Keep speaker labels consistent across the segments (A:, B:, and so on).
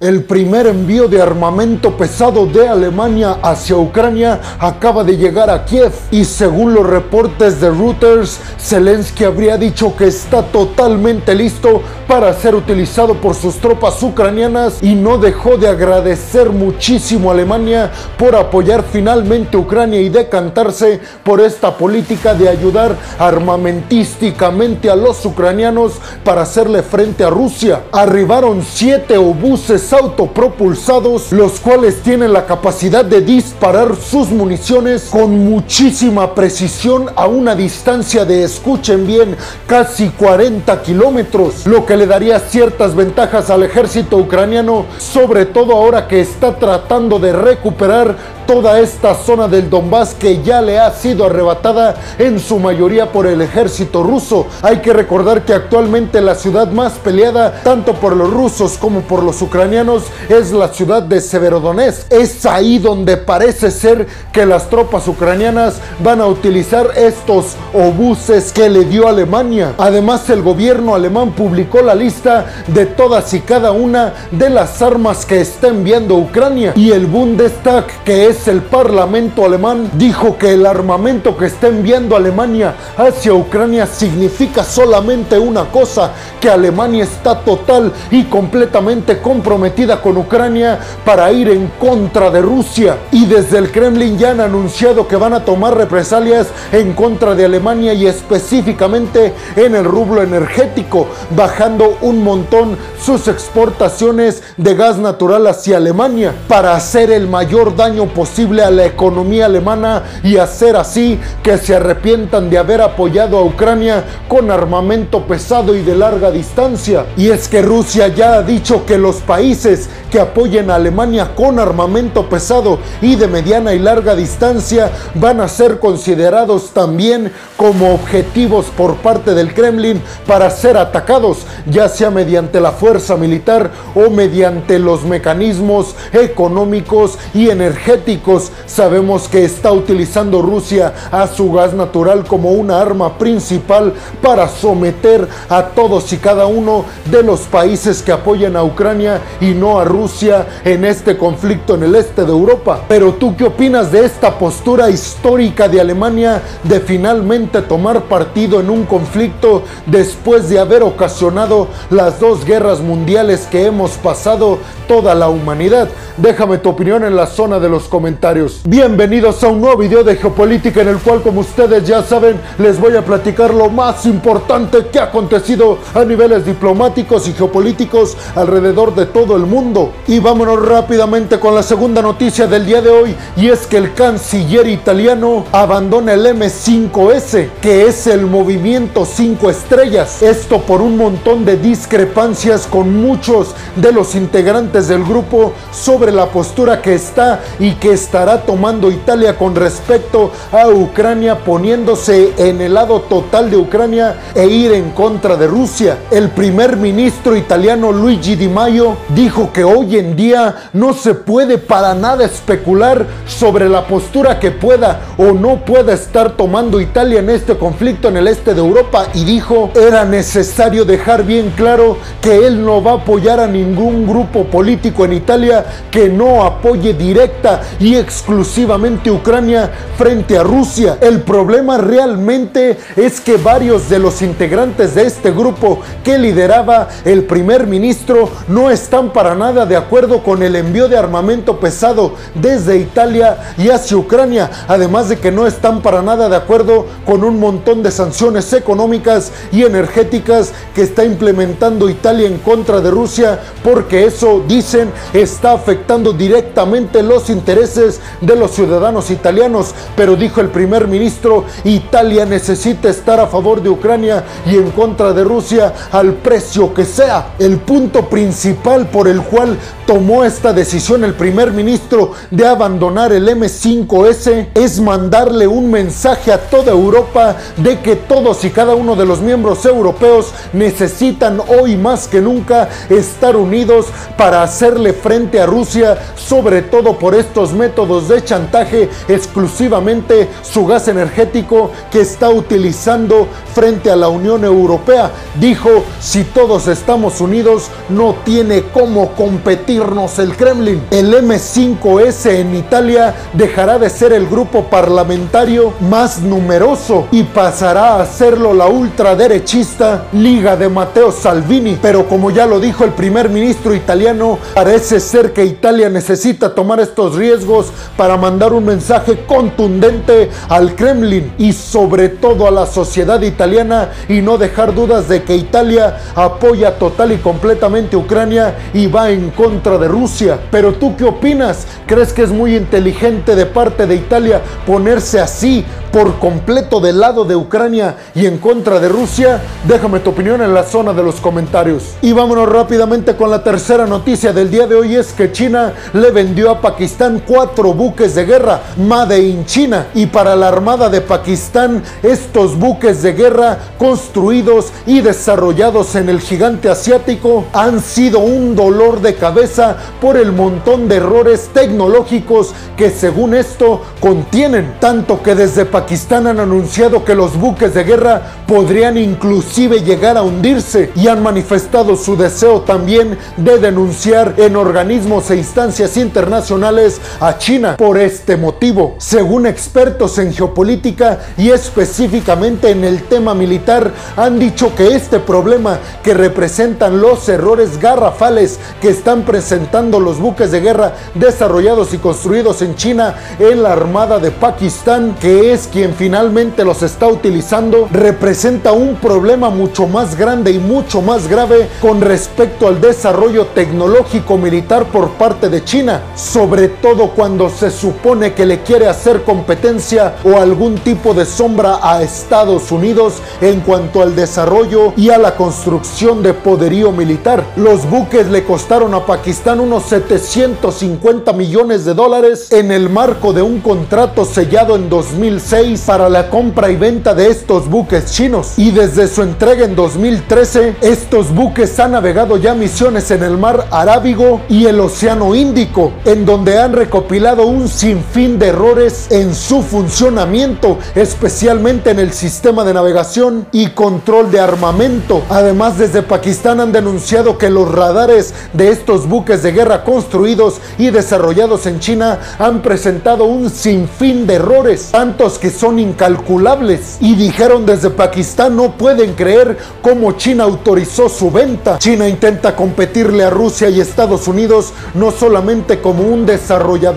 A: El primer envío de armamento pesado de Alemania hacia Ucrania acaba de llegar a Kiev y según los reportes de Reuters, Zelensky habría dicho que está totalmente listo para ser utilizado por sus tropas ucranianas y no dejó de agradecer muchísimo a Alemania por apoyar finalmente a Ucrania y decantarse por esta política de ayudar armamentísticamente a los ucranianos para hacerle frente a Rusia. Arribaron siete obuses autopropulsados, los cuales tienen la capacidad de disparar sus municiones con muchísima precisión a una distancia de, escuchen bien, casi 40 kilómetros, lo que le daría ciertas ventajas al ejército ucraniano, sobre todo ahora que está tratando de recuperar toda esta zona del Donbass que ya le ha sido arrebatada en su mayoría por el ejército ruso. Hay que recordar que actualmente la ciudad más peleada tanto por los rusos como por los ucranianos es la ciudad de Severodonetsk. Es ahí donde parece ser que las tropas ucranianas van a utilizar estos obuses que le dio Alemania. Además el gobierno alemán publicó la lista de todas y cada una de las armas que está enviando Ucrania y el Bundestag que es el Parlamento alemán dijo que el armamento que está enviando Alemania hacia Ucrania significa solamente una cosa, que Alemania está total y completamente comprometida con Ucrania para ir en contra de Rusia. Y desde el Kremlin ya han anunciado que van a tomar represalias en contra de Alemania y específicamente en el rublo energético, bajando un montón sus exportaciones de gas natural hacia Alemania para hacer el mayor daño posible a la economía alemana y hacer así que se arrepientan de haber apoyado a Ucrania con armamento pesado y de larga distancia. Y es que Rusia ya ha dicho que los países que apoyen a Alemania con armamento pesado y de mediana y larga distancia van a ser considerados también como objetivos por parte del Kremlin para ser atacados, ya sea mediante la fuerza militar o mediante los mecanismos económicos y energéticos sabemos que está utilizando Rusia a su gas natural como una arma principal para someter a todos y cada uno de los países que apoyan a Ucrania y no a Rusia en este conflicto en el este de Europa. Pero tú qué opinas de esta postura histórica de Alemania de finalmente tomar partido en un conflicto después de haber ocasionado las dos guerras mundiales que hemos pasado toda la humanidad? Déjame tu opinión en la zona de los comentarios. Bienvenidos a un nuevo video de geopolítica en el cual, como ustedes ya saben, les voy a platicar lo más importante que ha acontecido a niveles diplomáticos y geopolíticos alrededor de todo el mundo. Y vámonos rápidamente con la segunda noticia del día de hoy, y es que el canciller italiano abandona el M5S, que es el movimiento 5 estrellas. Esto por un montón de discrepancias con muchos de los integrantes del grupo sobre la postura que está y que estará tomando Italia con respecto a Ucrania, poniéndose en el lado total de Ucrania e ir en contra de Rusia. El primer ministro italiano Luigi Di Maio dijo que hoy en día no se puede para nada especular sobre la postura que pueda o no pueda estar tomando Italia en este conflicto en el este de Europa y dijo era necesario dejar bien claro que él no va a apoyar a ningún grupo político en Italia que no apoye directa exclusivamente Ucrania frente a Rusia. El problema realmente es que varios de los integrantes de este grupo que lideraba el primer ministro no están para nada de acuerdo con el envío de armamento pesado desde Italia y hacia Ucrania, además de que no están para nada de acuerdo con un montón de sanciones económicas y energéticas que está implementando Italia en contra de Rusia, porque eso, dicen, está afectando directamente los intereses de los ciudadanos italianos, pero dijo el primer ministro, Italia necesita estar a favor de Ucrania y en contra de Rusia al precio que sea. El punto principal por el cual tomó esta decisión el primer ministro de abandonar el M5S es mandarle un mensaje a toda Europa de que todos y cada uno de los miembros europeos necesitan hoy más que nunca estar unidos para hacerle frente a Rusia sobre todo por estos métodos de chantaje exclusivamente su gas energético que está utilizando frente a la Unión Europea. Dijo, si todos estamos unidos, no tiene cómo competirnos el Kremlin. El M5S en Italia dejará de ser el grupo parlamentario más numeroso y pasará a serlo la ultraderechista Liga de Matteo Salvini. Pero como ya lo dijo el primer ministro italiano, parece ser que Italia necesita tomar estos riesgos para mandar un mensaje contundente al Kremlin y sobre todo a la sociedad italiana y no dejar dudas de que Italia apoya total y completamente a Ucrania y va en contra de Rusia. Pero tú qué opinas? ¿Crees que es muy inteligente de parte de Italia ponerse así por completo del lado de Ucrania y en contra de Rusia? Déjame tu opinión en la zona de los comentarios. Y vámonos rápidamente con la tercera noticia del día de hoy es que China le vendió a Pakistán cuatro buques de guerra Made in China. Y para la Armada de Pakistán estos buques de guerra construidos y desarrollados en el gigante asiático han sido un dolor de cabeza por el montón de errores tecnológicos que según esto contienen, tanto que desde Pakistán han anunciado que los buques de guerra podrían inclusive llegar a hundirse y han manifestado su deseo también de denunciar en organismos e instancias internacionales a China por este motivo. Según expertos en geopolítica y específicamente en el tema militar, han dicho que este problema que representan los errores garrafales que están presentando los buques de guerra desarrollados y construidos en China en la Armada de Pakistán, que es quien finalmente los está utilizando, representa un problema mucho más grande y mucho más grave con respecto al desarrollo tecnológico militar por parte de China, sobre todo cuando se supone que le quiere hacer competencia o algún tipo de sombra a Estados Unidos en cuanto al desarrollo y a la construcción de poderío militar. Los buques le costaron a Pakistán unos 750 millones de dólares en el marco de un contrato sellado en 2006 para la compra y venta de estos buques chinos. Y desde su entrega en 2013, estos buques han navegado ya misiones en el mar Arábigo y el Océano Índico, en donde han un sinfín de errores en su funcionamiento, especialmente en el sistema de navegación y control de armamento. Además, desde Pakistán han denunciado que los radares de estos buques de guerra construidos y desarrollados en China han presentado un sinfín de errores, tantos que son incalculables. Y dijeron desde Pakistán no pueden creer cómo China autorizó su venta. China intenta competirle a Rusia y Estados Unidos no solamente como un desarrollador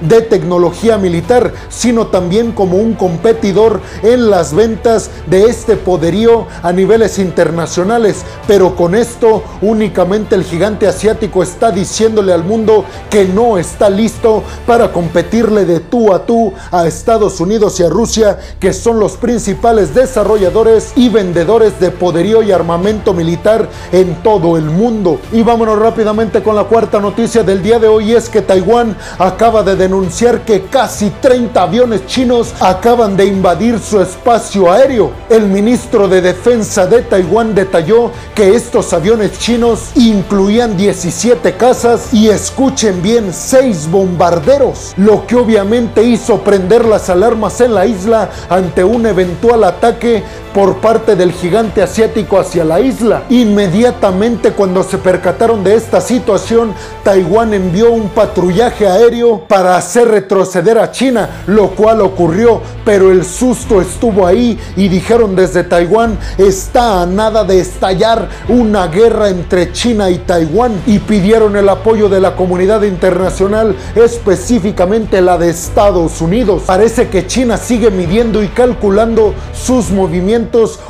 A: de tecnología militar, sino también como un competidor en las ventas de este poderío a niveles internacionales. Pero con esto únicamente el gigante asiático está diciéndole al mundo que no está listo para competirle de tú a tú a Estados Unidos y a Rusia, que son los principales desarrolladores y vendedores de poderío y armamento militar en todo el mundo. Y vámonos rápidamente con la cuarta noticia del día de hoy es que Taiwán acaba de denunciar que casi 30 aviones chinos acaban de invadir su espacio aéreo. El ministro de Defensa de Taiwán detalló que estos aviones chinos incluían 17 casas y escuchen bien, 6 bombarderos, lo que obviamente hizo prender las alarmas en la isla ante un eventual ataque por parte del gigante asiático hacia la isla. Inmediatamente cuando se percataron de esta situación, Taiwán envió un patrullaje aéreo para hacer retroceder a China, lo cual ocurrió, pero el susto estuvo ahí y dijeron desde Taiwán, está a nada de estallar una guerra entre China y Taiwán y pidieron el apoyo de la comunidad internacional, específicamente la de Estados Unidos. Parece que China sigue midiendo y calculando sus movimientos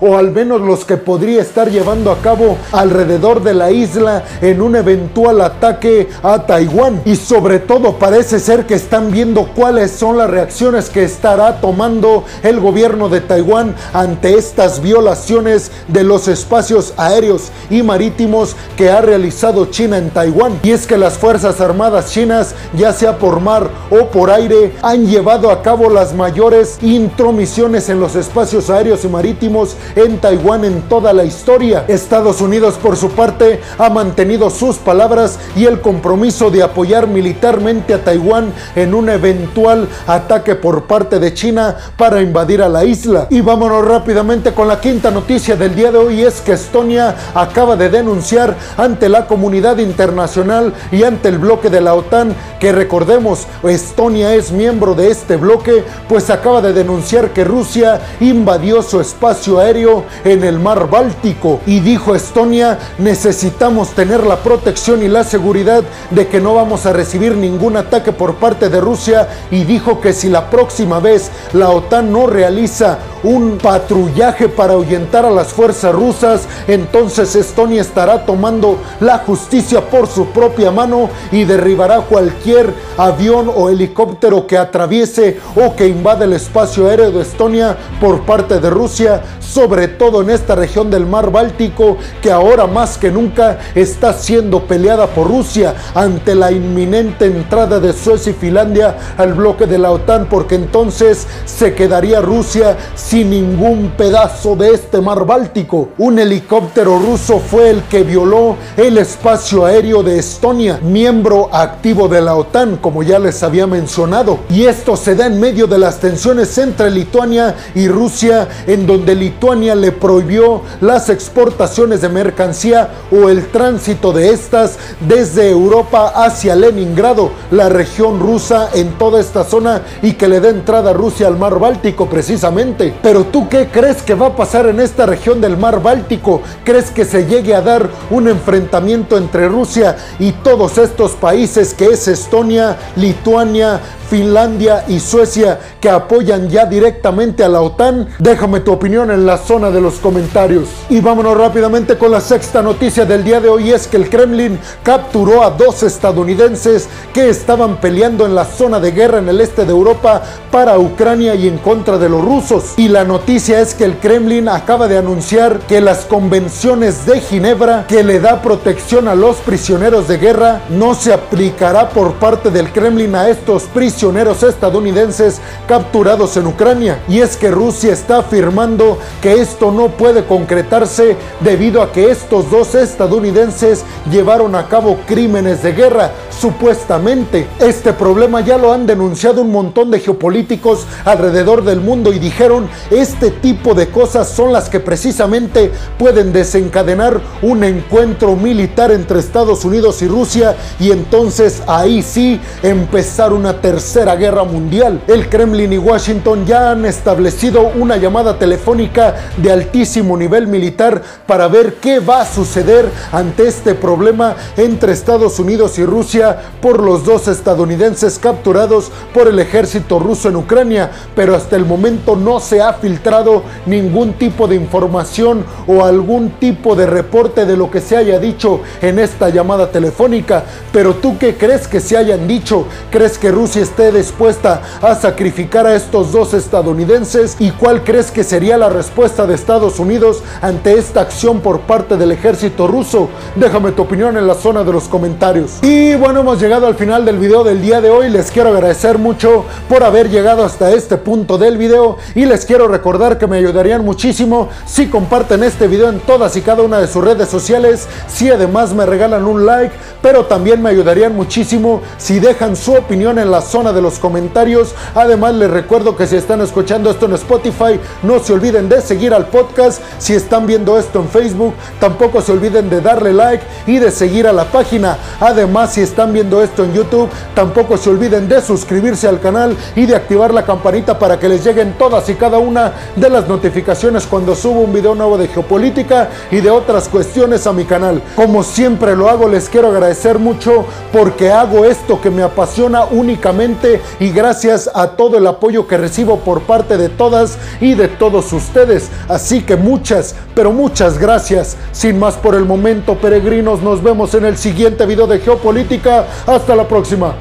A: o al menos los que podría estar llevando a cabo alrededor de la isla en un eventual ataque a Taiwán. Y sobre todo parece ser que están viendo cuáles son las reacciones que estará tomando el gobierno de Taiwán ante estas violaciones de los espacios aéreos y marítimos que ha realizado China en Taiwán. Y es que las Fuerzas Armadas chinas, ya sea por mar o por aire, han llevado a cabo las mayores intromisiones en los espacios aéreos y marítimos marítimos en Taiwán en toda la historia. Estados Unidos por su parte ha mantenido sus palabras y el compromiso de apoyar militarmente a Taiwán en un eventual ataque por parte de China para invadir a la isla. Y vámonos rápidamente con la quinta noticia del día de hoy es que Estonia acaba de denunciar ante la comunidad internacional y ante el bloque de la OTAN que recordemos Estonia es miembro de este bloque pues acaba de denunciar que Rusia invadió su espacio aéreo en el mar Báltico y dijo Estonia necesitamos tener la protección y la seguridad de que no vamos a recibir ningún ataque por parte de Rusia y dijo que si la próxima vez la OTAN no realiza un patrullaje para ahuyentar a las fuerzas rusas, entonces Estonia estará tomando la justicia por su propia mano y derribará cualquier avión o helicóptero que atraviese o que invade el espacio aéreo de Estonia por parte de Rusia, sobre todo en esta región del mar Báltico que ahora más que nunca está siendo peleada por Rusia ante la inminente entrada de Suecia y Finlandia al bloque de la OTAN porque entonces se quedaría Rusia sin ningún pedazo de este mar Báltico. Un helicóptero ruso fue el que violó el espacio aéreo de Estonia, miembro activo de la OTAN, como ya les había mencionado. Y esto se da en medio de las tensiones entre Lituania y Rusia, en donde Lituania le prohibió las exportaciones de mercancía o el tránsito de estas desde Europa hacia Leningrado, la región rusa en toda esta zona y que le dé entrada a Rusia al mar Báltico precisamente. Pero tú qué crees que va a pasar en esta región del mar Báltico? ¿Crees que se llegue a dar un enfrentamiento entre Rusia y todos estos países que es Estonia, Lituania, Finlandia y Suecia que apoyan ya directamente a la OTAN? Déjame tu opinión en la zona de los comentarios. Y vámonos rápidamente con la sexta noticia del día de hoy es que el Kremlin capturó a dos estadounidenses que estaban peleando en la zona de guerra en el este de Europa para Ucrania y en contra de los rusos. La noticia es que el Kremlin acaba de anunciar que las convenciones de Ginebra que le da protección a los prisioneros de guerra no se aplicará por parte del Kremlin a estos prisioneros estadounidenses capturados en Ucrania. Y es que Rusia está afirmando que esto no puede concretarse debido a que estos dos estadounidenses llevaron a cabo crímenes de guerra, supuestamente. Este problema ya lo han denunciado un montón de geopolíticos alrededor del mundo y dijeron, este tipo de cosas son las que precisamente pueden desencadenar un encuentro militar entre Estados Unidos y Rusia y entonces ahí sí empezar una tercera Guerra Mundial. El Kremlin y Washington ya han establecido una llamada telefónica de altísimo nivel militar para ver qué va a suceder ante este problema entre Estados Unidos y Rusia por los dos estadounidenses capturados por el ejército ruso en Ucrania, pero hasta el momento no se ha filtrado ningún tipo de información o algún tipo de reporte de lo que se haya dicho en esta llamada telefónica. Pero tú qué crees que se hayan dicho? ¿Crees que Rusia esté dispuesta a sacrificar a estos dos estadounidenses y cuál crees que sería la respuesta de Estados Unidos ante esta acción por parte del ejército ruso. Déjame tu opinión en la zona de los comentarios. Y bueno, hemos llegado al final del video del día de hoy. Les quiero agradecer mucho por haber llegado hasta este punto del video y les quiero recordar que me ayudarían muchísimo si comparten este video en todas y cada una de sus redes sociales, si además me regalan un like, pero también me ayudarían muchísimo si dejan su opinión en la zona de los comentarios. Además, les recuerdo que si están escuchando esto en Spotify, no se olviden de seguir al podcast. Si están viendo esto en Facebook, tampoco se olviden de darle like y de seguir a la página. Además, si están viendo esto en YouTube, tampoco se olviden de suscribirse al canal y de activar la campanita para que les lleguen todas y cada una de las notificaciones cuando subo un video nuevo de geopolítica y de otras cuestiones a mi canal. Como siempre lo hago, les quiero agradecer mucho porque hago esto que me apasiona únicamente y gracias a todo el apoyo que recibo por parte de todas y de todos ustedes. Así que muchas, pero muchas gracias. Sin más por el momento, peregrinos, nos vemos en el siguiente video de Geopolítica. Hasta la próxima.